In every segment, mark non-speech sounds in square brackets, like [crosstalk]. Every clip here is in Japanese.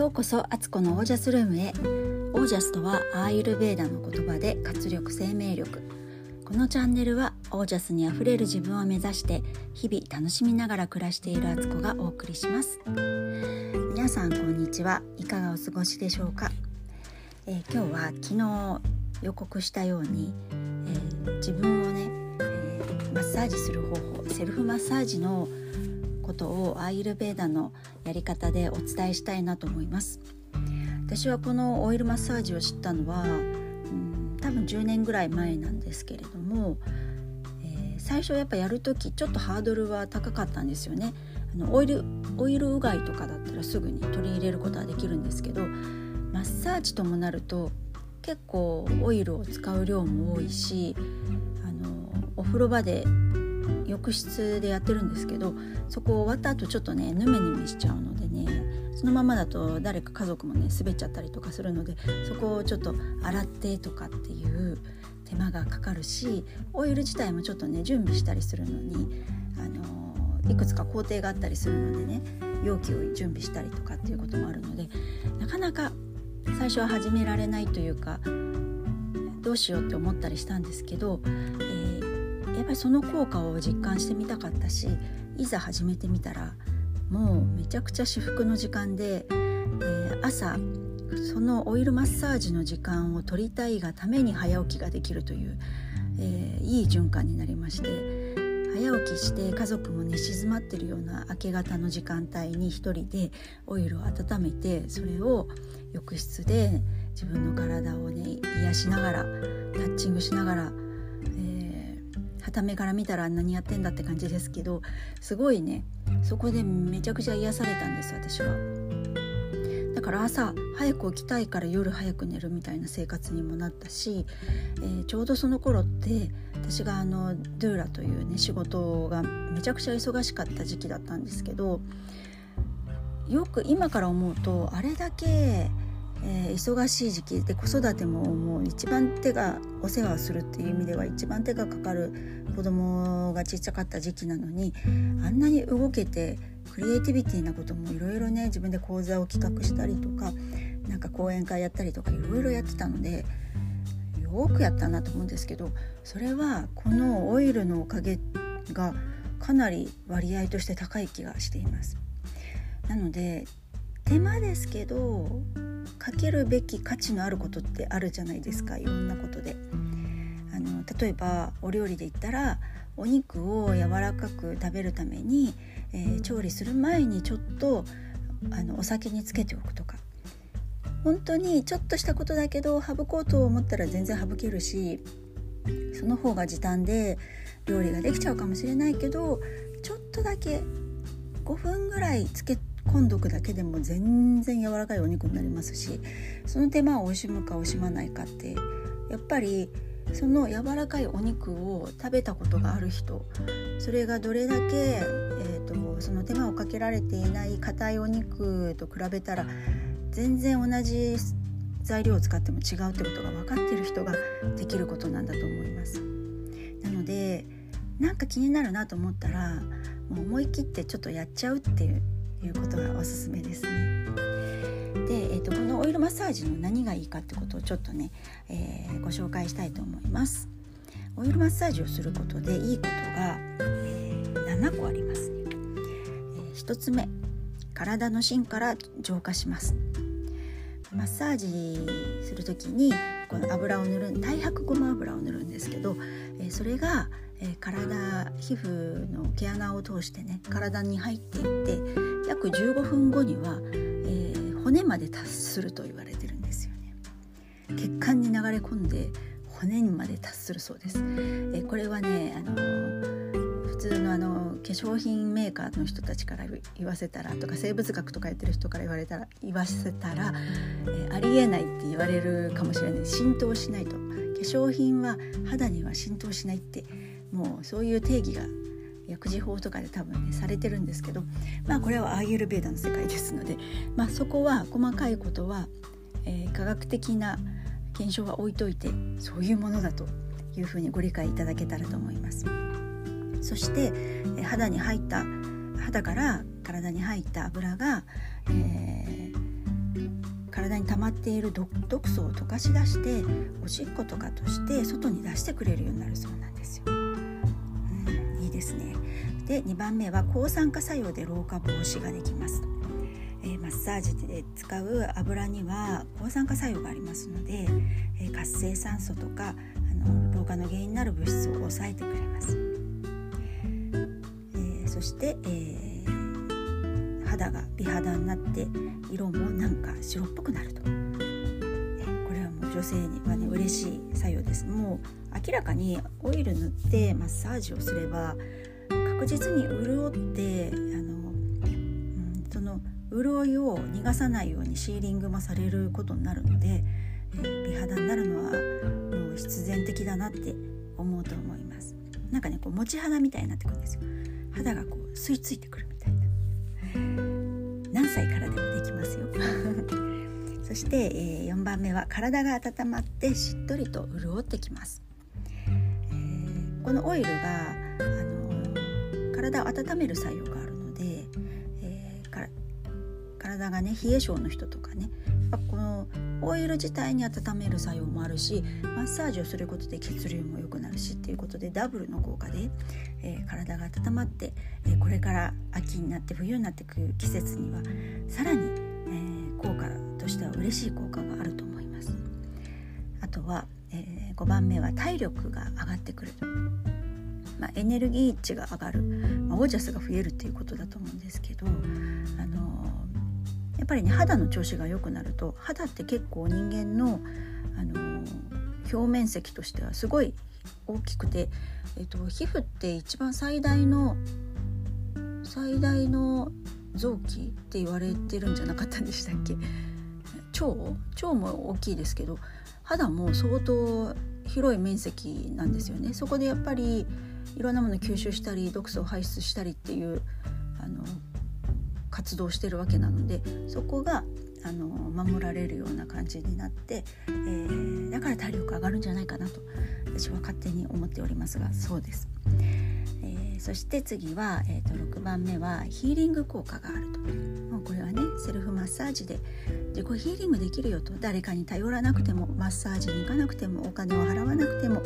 ようこそアツコのオージャスルームへ。オージャスとはアーユルベーダの言葉で活力生命力。このチャンネルはオージャスにあふれる自分を目指して日々楽しみながら暮らしているアツコがお送りします。皆さんこんにちは。いかがお過ごしでしょうか、えー、今日は昨日予告したように、えー、自分をね、えー、マッサージする方法セルフマッサージのことをアイルベーダのやり方でお伝えしたいなと思います。私はこのオイルマッサージを知ったのは、うん、多分10年ぐらい前なんですけれども、えー、最初やっぱやる時ちょっとハードルは高かったんですよね。あのオイルオイルうがいとかだったらすぐに取り入れることはできるんですけどマッサージともなると結構オイルを使う量も多いしあのお風呂場で浴室でやってるんですけどそこ終わった後ちょっとねヌメヌメしちゃうのでねそのままだと誰か家族もね滑っちゃったりとかするのでそこをちょっと洗ってとかっていう手間がかかるしオイル自体もちょっとね準備したりするのにあのいくつか工程があったりするのでね容器を準備したりとかっていうこともあるのでなかなか最初は始められないというかどうしようって思ったりしたんですけど、えやっぱりその効果を実感してみたかったしいざ始めてみたらもうめちゃくちゃ至福の時間で、えー、朝そのオイルマッサージの時間を取りたいがために早起きができるという、えー、いい循環になりまして早起きして家族も寝静まってるような明け方の時間帯に一人でオイルを温めてそれを浴室で自分の体をね癒しながらタッチングしながら傍目から見たら何やってんだって感じですけどすごいねそこでめちゃくちゃ癒されたんです私は。だから朝早く起きたいから夜早く寝るみたいな生活にもなったし、えー、ちょうどその頃って私があのドゥーラというね仕事がめちゃくちゃ忙しかった時期だったんですけどよく今から思うとあれだけえー、忙しい時期で子育てももう一番手がお世話するっていう意味では一番手がかかる子供がちっちゃかった時期なのにあんなに動けてクリエイティビティなこともいろいろね自分で講座を企画したりとかなんか講演会やったりとかいろいろやってたのでよくやったなと思うんですけどそれはこのオイルのおかげがかなり割合として高い気がしています。なので手間ですけどかけるべき価値のあることってあるじゃないですかいろんなことで。あの例えばお料理で言ったらお肉を柔らかく食べるために、えー、調理する前にちょっとあのお酒につけておくとか本当にちょっとしたことだけど省こうと思ったら全然省けるしその方が時短で料理ができちゃうかもしれないけどちょっとだけ5分ぐらいつけ今度くだけでも全然柔らかいお肉になりますしその手間を惜しむか惜しまないかってやっぱりその柔らかいお肉を食べたことがある人それがどれだけ、えーと、その手間をかけられていない硬いお肉と比べたら全然同じ材料を使っても違うってことが分かってる人ができることなんだと思います。なのでなんか気になるなと思ったらもう思い切ってちょっとやっちゃうっていういうことがおすすめですね。で、えーと、このオイルマッサージの何がいいかってことをちょっとね、えー、ご紹介したいと思います。オイルマッサージをすることでいいことが、えー、7個ありますね。えー、1つ目体の芯から浄化しますマッサージする時にこの油を塗る太白ごま油を塗るんですけど、えー、それが、えー、体皮膚の毛穴を通してね体に入っていって約15分後には、えー、骨まで達すると言われてるんですよね。血管に流れ込んで骨にまで達するそうです、えー、これはねあの普通のあの化粧品メーカーの人たちから言わせたらとか生物学とかやってる人から言われたら言わせたら、えー、ありえないって言われるかもしれない。浸透しないと。化粧品は肌には浸透しないってもうそういう定義が薬事法とかで多分ねされてるんですけどまあこれはアーユルベーダの世界ですので、まあ、そこは細かいことは、えー、科学的な検証は置いといてそういうものだというふうにご理解いただけたらと思います。そして、え、肌に入った肌から体に入った油が、えー、体に溜まっている毒素を溶かし出しておしっことかとして外に出してくれるようになるそうなんですよ。で2番目は抗酸化作用で老化防止ができます。えー、マッサージで使う油には抗酸化作用がありますので、えー、活性酸素とかあの老化の原因になる物質を抑えてくれます。えー、そして、えー肌が美肌になって色もなんか白っぽくなると、ね、これはもう女性にはね嬉しい作用ですもう明らかにオイル塗ってマッサージをすれば確実に潤ってあの、うん、その潤いを逃がさないようにシーリングもされることになるので、えー、美肌になるのはもう必然的だなって思うと思います。なんかねこう持ち肌みたいになってくるんですよ。肌がこう吸い付いてくるみたいな。何歳からでもできますよ。[laughs] そして、えー、4番目は体が温まってしっとりと潤ってきます、えー、このオイルが、体を温める作用があるので、えー、体がね冷え性の人とかねこのオイル自体に温める作用もあるしマッサージをすることで血流も良くなるしっていうことでダブルの効果で、えー、体が温まって、えー、これから秋になって冬になっていく季節にはさらに、えー、効果としては嬉しい効果があると思います。あとは、え5番目は体力が上がってくる。まあ、エネルギー値が上がる、まあ、オージャスが増えるっていうことだと思うんですけど、あのやっぱりね肌の調子が良くなると肌って結構人間の、あの表面積としてはすごい大きくて、えっと、皮膚って一番最大の最大の臓器って言われてるんじゃなかったんでしたっけ？腸？腸も大きいですけど肌も相当広い面積なんですよね。そこでやっぱりいろんなもの吸収したり毒素を排出したりっていうあの活動してるわけなのでそこがあの守られるような感じになって、えー、だから体力上がるんじゃないかなと私は勝手に思っておりますがそうです。えー、そして次は、えーと、6番目はヒーリング効果があるともうこれはねセルフマッサージで自己ヒーリングできるよと誰かに頼らなくてもマッサージに行かなくてもお金を払わなくても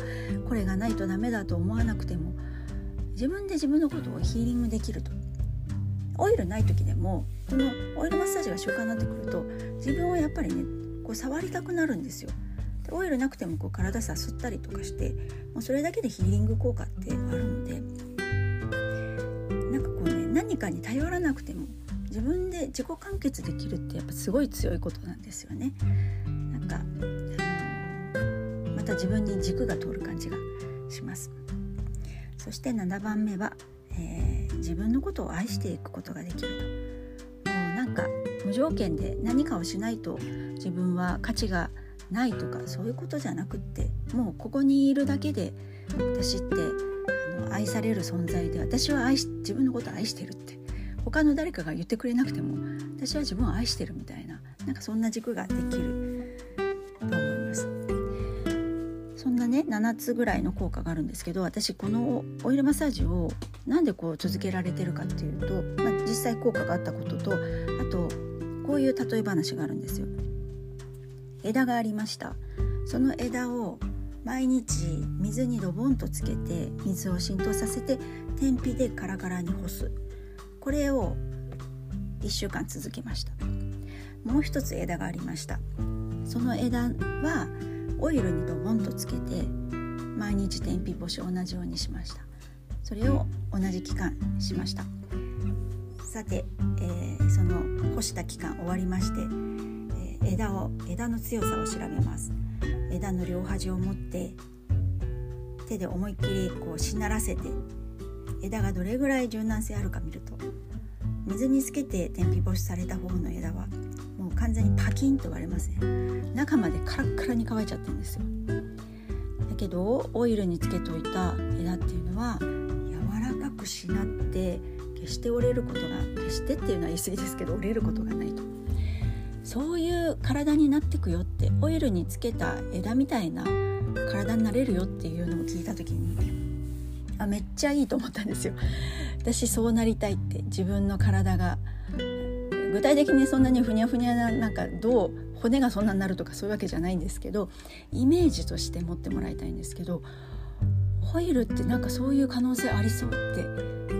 これがないとダメだと思わなくても自分で自分のことをヒーリングできるとオイルない時でもこのオイルマッサージが習慣になってくると自分をやっぱりねこう触りたくなるんですよ。でオイルなくてもこう体さすったりとかしてもうそれだけでヒーリング効果ってあるのでなんかこうね何かに頼らなくても自分で自己完結できるってやっぱすごい強いことなんですよね。なんか、また自分に軸が通る感じがします。そして7番目は、えー、自分のことを愛していくことができるともうなんか無条件で何かをしないと自分は価値がないとかそういうことじゃなくってもうここにいるだけで私ってあの愛される存在で私は愛し自分のことを愛してるって他の誰かが言ってくれなくても私は自分を愛してるみたいななんかそんな軸ができると思います。そんなね7つぐらいの効果があるんですけど私このオイルマッサージをなんでこう続けられてるかっていうと、まあ、実際効果があったこととあとこういう例え話があるんですよ。枝がありました。その枝を毎日水にドボンとつけて水を浸透させて天日でカラカラに干す。これを1週間続けました。もう一つ枝がありました。その枝はオイルにドボンとつけて毎日天日干し同じようにしました。それを同じ期間しました。さて、えー、その干した期間終わりまして、えー、枝を枝の強さを調べます。枝の両端を持って手で思いっきりこうしならせて枝がどれぐらい柔軟性あるか見ると水につけて天日干しされた方の枝はもう完全にパキンと割れますね中までカラッカラに乾いちゃってんですよ。だけどオイルにつけておいた枝っていうのは柔らかくしなって決して折れることが決してっていうのは言い過ぎですけど折れることがないと。そういう体になってくよってオイルにつけた枝みたいな体になれるよっていうのを聞いた時にあめっちゃいいと思ったんですよ。私そうなりたいって自分の体が。具体的にそんなにふにゃふにゃななんかどう骨がそんなになるとかそういうわけじゃないんですけどイメージとして持ってもらいたいんですけどホイールってなんかそういう可能性ありそうって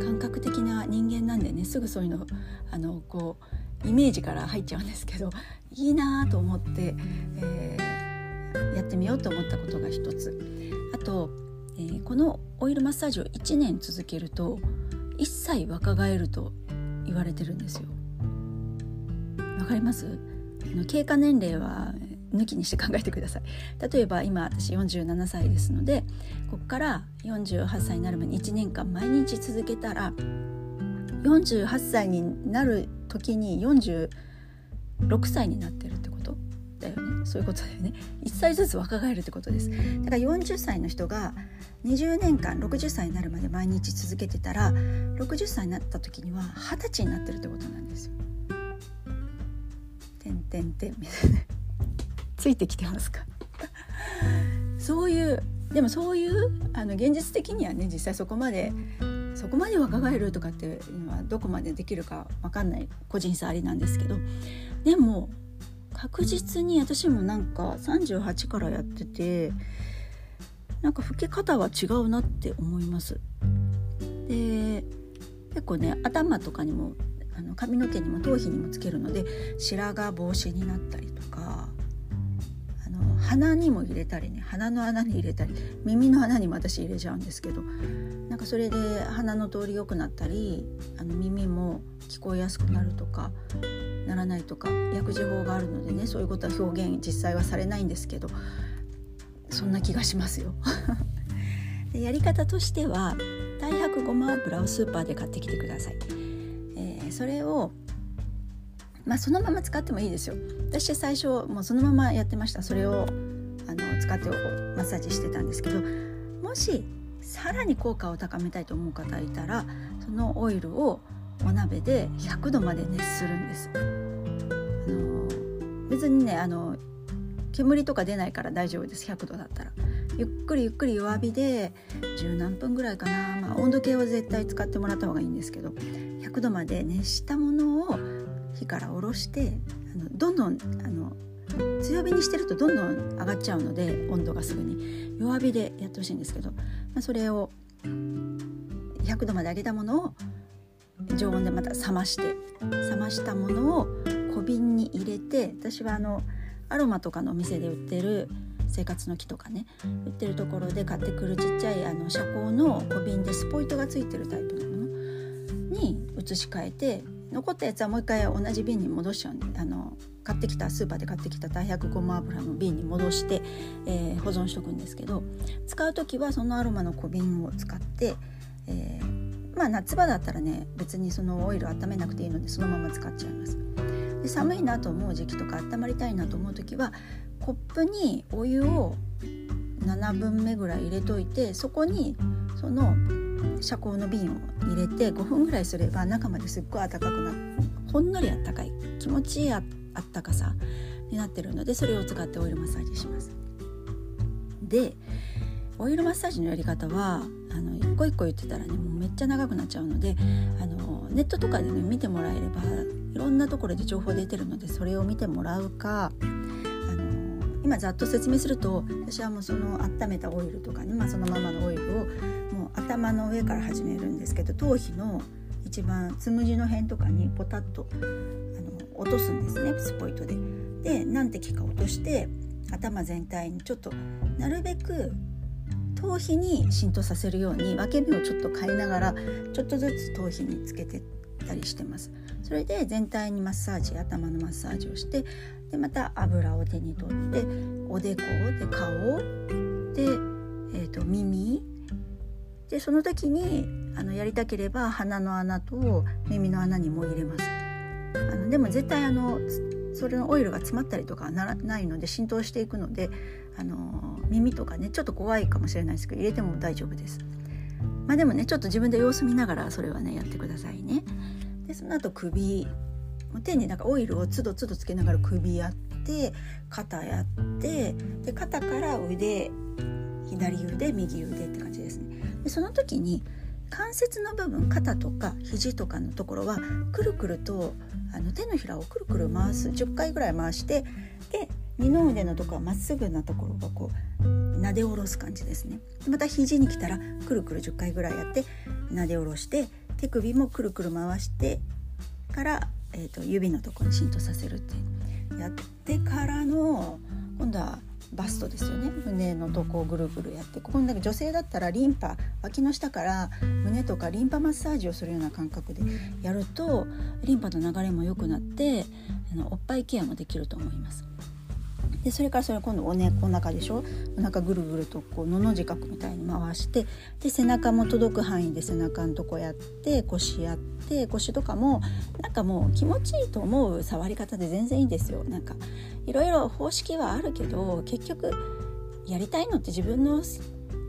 感覚的な人間なんでねすぐそういうのあのこうイメージから入っちゃうんですけどいいなと思って、えー、やってみようと思ったことが一つ。あと、えー、このオイルマッサージを1年続けると一切若返ると言われてるんですよ。わかります？経過年齢は抜きにして考えてください。例えば今私47歳ですのでここから48歳になるまで1年間毎日続けたら48歳になる時に46歳になってるってこと？だよね。そういうことだよね。1歳ずつ若返るってことです。だから40歳の人が20年間60歳になるまで毎日続けてたら60歳になった時には20歳になってるってことなんですよ。てんてんてんみたいな。ついてきてますか？そういうでもそういうあの現実的にはね実際そこまでそこまで若返るとかっていうのはどこまでできるか分かんない個人差ありなんですけどでも確実に私もなんか38からやっててなんか老け方は違うなって思います。で結構ね頭とかにもあの髪の毛にも頭皮にもつけるので白髪防止になったりとかあの鼻にも入れたりね鼻の穴に入れたり耳の穴にも私入れちゃうんですけどなんかそれで鼻の通り良くなったりあの耳も聞こえやすくなるとかならないとか薬事法があるのでねそういうことは表現実際はされないんですけどそんな気がしますよ。[laughs] でやり方としては太白ごま油をスーパーで買ってきてください、えー、それをまあ、そのまま使ってもいいですよ。私最初もうそのままやってました。それをあの使ってマッサージしてたんですけどもしさらに効果を高めたいと思う方いたらそのオイルをお鍋で100度まで熱するんです。あの別にねあの煙とか出ないから大丈夫です。100度だったら。ゆっくりゆっくり弱火で十何分ぐらいかな、まあ、温度計は絶対使ってもらった方がいいんですけど100度まで熱したものを火から下ろしてあのどんどんあの強火にしてるとどんどん上がっちゃうので温度がすぐに。弱火でやってほしいんですけど、ま、それを100度まで上げたものを常温でまた冷まして冷ましたものを小瓶に入れて私はあのアロマとかのお店で売ってる生活の木とかね売ってるところで買ってくるちっちゃいあの遮光の小瓶でスポイトがついてるタイプのもの。に移し替えて残ったやつはもう一回同じ瓶に戻しちゃうんであの買ってきたスーパーで買ってきた大白ごま油の瓶に戻して、えー、保存しとくんですけど使う時はそのアロマの小瓶を使って、えー、まあ夏場だったらね別にそのオイル温めなくていいのでそのまま使っちゃいます。で寒いなと思う時期とか温まりたいなと思う時はコップにお湯を7分目ぐらい入れといてそこにその遮光の瓶を入れて5分ぐらいすれば中まですっごい暖かくなるほんのりあったかい気持ちいいあったあったかさになってるのでそれを使ってオイルマッサージします。でオイルマッサージのやり方はあの一個一個言ってたらねもうめっちゃ長くなっちゃうのであのネットとかでね見てもらえればいろんなところで情報出てるのでそれを見てもらうかあの今ざっと説明すると私はもうその温めたオイルとかね、まあ、そのままのオイルをもう頭の上から始めるんですけど頭皮の一番つむじの辺とかにポタッと落とすんですねスポイトで。で何滴か落として頭全体にちょっとなるべく頭皮に浸透させるように分け目をちょっと変えながらちょっとずつ頭皮につけてたりしてます。それで全体にマッサージ頭のマッサージをしてでまた油を手に取っておでこで顔で、えーと耳でその時にあのやりたければ鼻の穴と耳の穴にも入れますあのでも絶対あのそれのオイルが詰まったりとかならないので浸透していくのであの耳とかねちょっと怖いかもしれないですけど入れても大丈夫です。まあでもねちょっと自分で様子見ながらそれはねやってくださいね。でその後首手になんかオイルをつどつどつけながら首やって肩やってで肩から腕左腕右腕って感じですね。でその時に関節の部分肩とか肘とかのところはくるくるとあの手のひらをくるくる回す。10回ぐらい回してで二の腕のとこはまっすぐなところがこう撫で下ろす感じですね。また肘に来たらくるくる10回ぐらいやって撫で下ろして手首もくるくる回してから、えーと、指のところに浸透させるってやってからの今度はバストですよね。胸のとこをぐるぐるやって。ここにだけ女性だったらリンパ脇の下から胸とかリンパマッサージをするような感覚でやるとリンパの流れも良くなってあのおっぱいケアもできると思います。でそれからそれ今度おねお腹でしょ？お腹ぐるぐるとこうのの字角みたいに回してで背中も届く範囲で背中のとこやって腰やって腰とかもなんかもう気持ちいいと思う触り方で全然いいんですよなんかいろいろ方式はあるけど結局やりたいのって自分の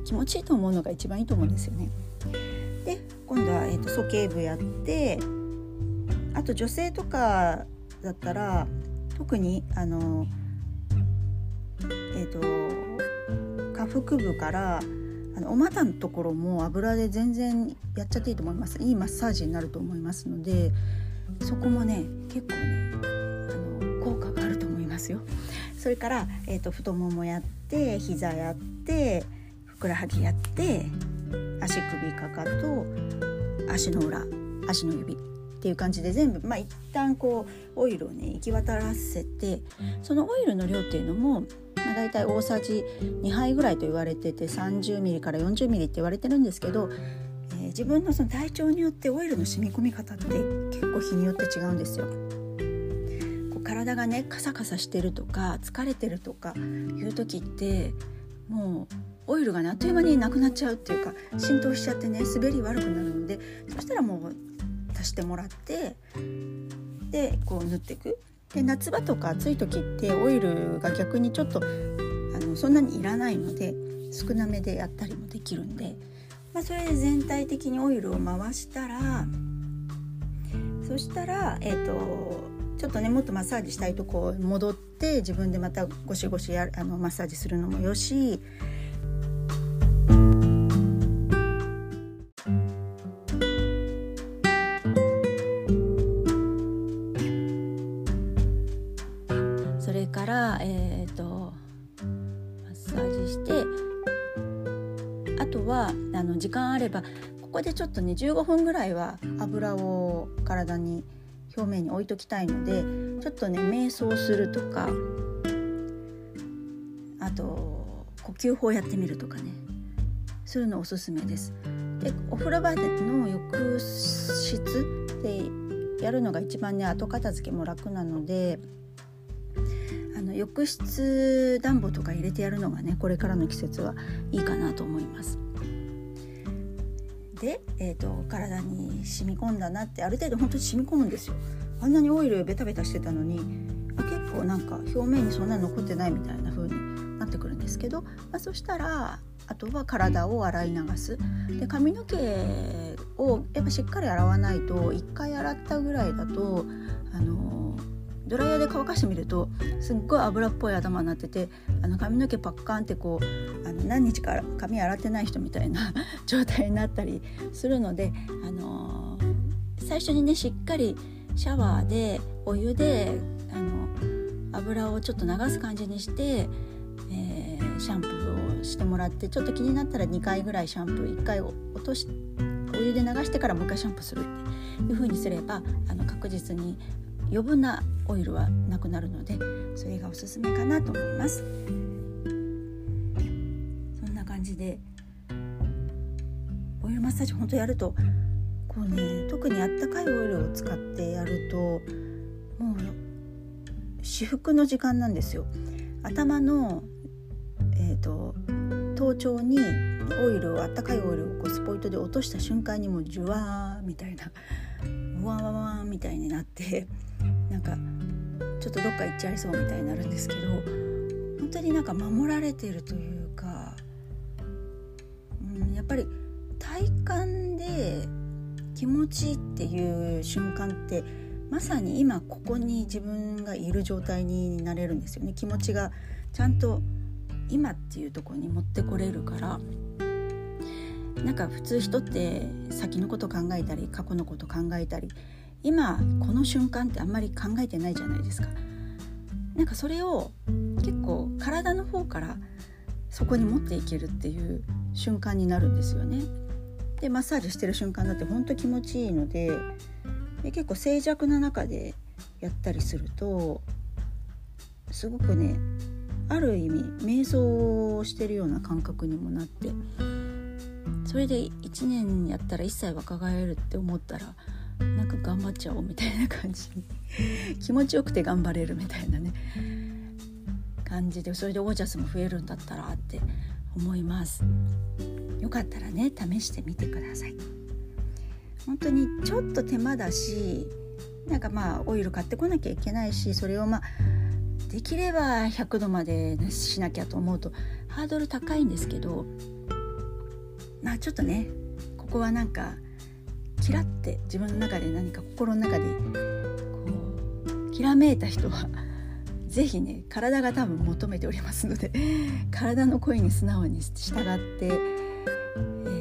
気持ちいいと思うのが一番いいと思うんですよね。で今度は、えーと、鼠径部やってあと女性とかだったら特にあのえーと、下腹部からあのお股のところも油で全然やっちゃっていいと思います。いいマッサージになると思いますのでそこもね結構ねあの効果があると思いますよ。それから、えーと、太ももやって膝やってふくらはぎやって足首かかと足の裏足の指っていう感じで全部まあ一旦こうオイルをね行き渡らせてそのオイルの量っていうのも、大体大さじ2杯ぐらいと言われてて 30ml から 40ml って言われてるんですけど、えー、自分のその体調によってオイルの染み込み方って結構日によって違うんですよ。こう体がねカサカサしてるとか疲れてるとかいう時ってもうオイルがねあっという間になくなっちゃうっていうか浸透しちゃってね滑り悪くなるのでそしたらもう足してもらってでこう塗っていくで夏場とか暑い時ってオイルが逆にちょっとあのそんなにいらないので少なめでやったりもできるんで、まあ、それで全体的にオイルを回したらそしたら、えーと、ちょっとねもっとマッサージしたいとこ戻って自分でまたゴシゴシやあのマッサージするのもよし時間あればここでちょっとね15分ぐらいは油を体に表面に置いときたいのでちょっとね瞑想するとかあと呼吸法やってみるとかねするのおすすめです。でお風呂場での浴室でやるのが一番ね後片付けも楽なのであの浴室暖房とか入れてやるのがねこれからの季節はいいかなと思います。えーと、体に染み込んだなってある程度本当に染み込むんですよ。あんなにオイルベタベタしてたのに結構なんか表面にそんなに残ってないみたいな風になってくるんですけど、まあ、そしたらあとは体を洗い流す。で髪の毛をやっぱしっかり洗わないと1回洗ったぐらいだとあのドライヤーで乾かしてみるとすっごい油っぽい頭になっててあの髪の毛パッカンってこうあの何日か髪洗ってない人みたいな [laughs] 状態になったりするので、あのー、最初にねしっかりシャワーでお湯であの油をちょっと流す感じにして、えー、シャンプーをしてもらってちょっと気になったら2回ぐらいシャンプー1回落としお湯で流してからもう一回シャンプーするっていう風にすればあの確実に余分なオイルはなくなるのでそれがおすすめかなと思います。そんな感じでオイルマッサージ本当やるとこうね特にあったかいオイルを使ってやるともう至福の時間なんですよ。頭のえっ、ー、と頭頂にオイルをあったかいオイルをこうスポイトで落とした瞬間にもうジュワーみたいなワンワンワンみたいになってなんかちょっとどっか行っちゃいそうみたいになるんですけど本当になんか守られてるというか、うん、やっぱり体感で気持ちいいっていう瞬間ってまさに今ここに自分がいる状態になれるんですよね。気持ちがちゃんと今っていうとこに持ってこれるから。なんか普通人って先のこと考えたり過去のこと考えたり今この瞬間ってあんまり考えてないじゃないですか。なんかそれを結構体の方からそこに持っていけるっていう瞬間になるんですよね。でマッサージしてる瞬間だってほんと気持ちいいのでで結構静寂な中でやったりするとすごくねある意味瞑想をしてるような感覚にもなってそれで1年やったら一切若返るって思ったらなんか頑張っちゃおうみたいな感じ。気持ちよくて頑張れるみたいなね。感じでそれでオージャスも増えるんだったらって思います。よかったらね試してみてください。本当にちょっと手間だしなんかまあオイル買ってこなきゃいけないしそれをまあできれば100度までしなきゃと思うとハードル高いんですけどまあちょっとねここはなんかキラって自分の中で何か心の中でこうきらめいた人は [laughs] 是非ね体が多分求めておりますので [laughs] 体の声に素直に従って、え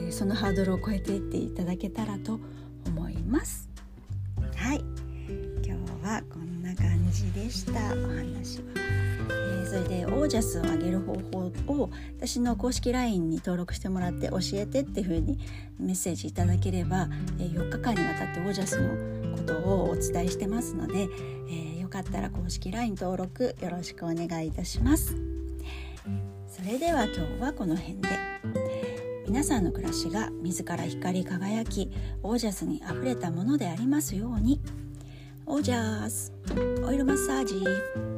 ー、そのハードルを超えていっていただけたらと思います。じでした。お話は。え。それでオージャスを上げる方法を私の公式 LINE に登録してもらって教えてっていう風にメッセージいただければえ4日間にわたってオージャスのことをお伝えしてますので、えー、よかったら公式 LINE 登録よろしくお願いいたします。それでは今日はこの辺で。皆さんの暮らしが自ら光り輝きオージャスにあふれたものでありますように。オージャースオイルマッサージ。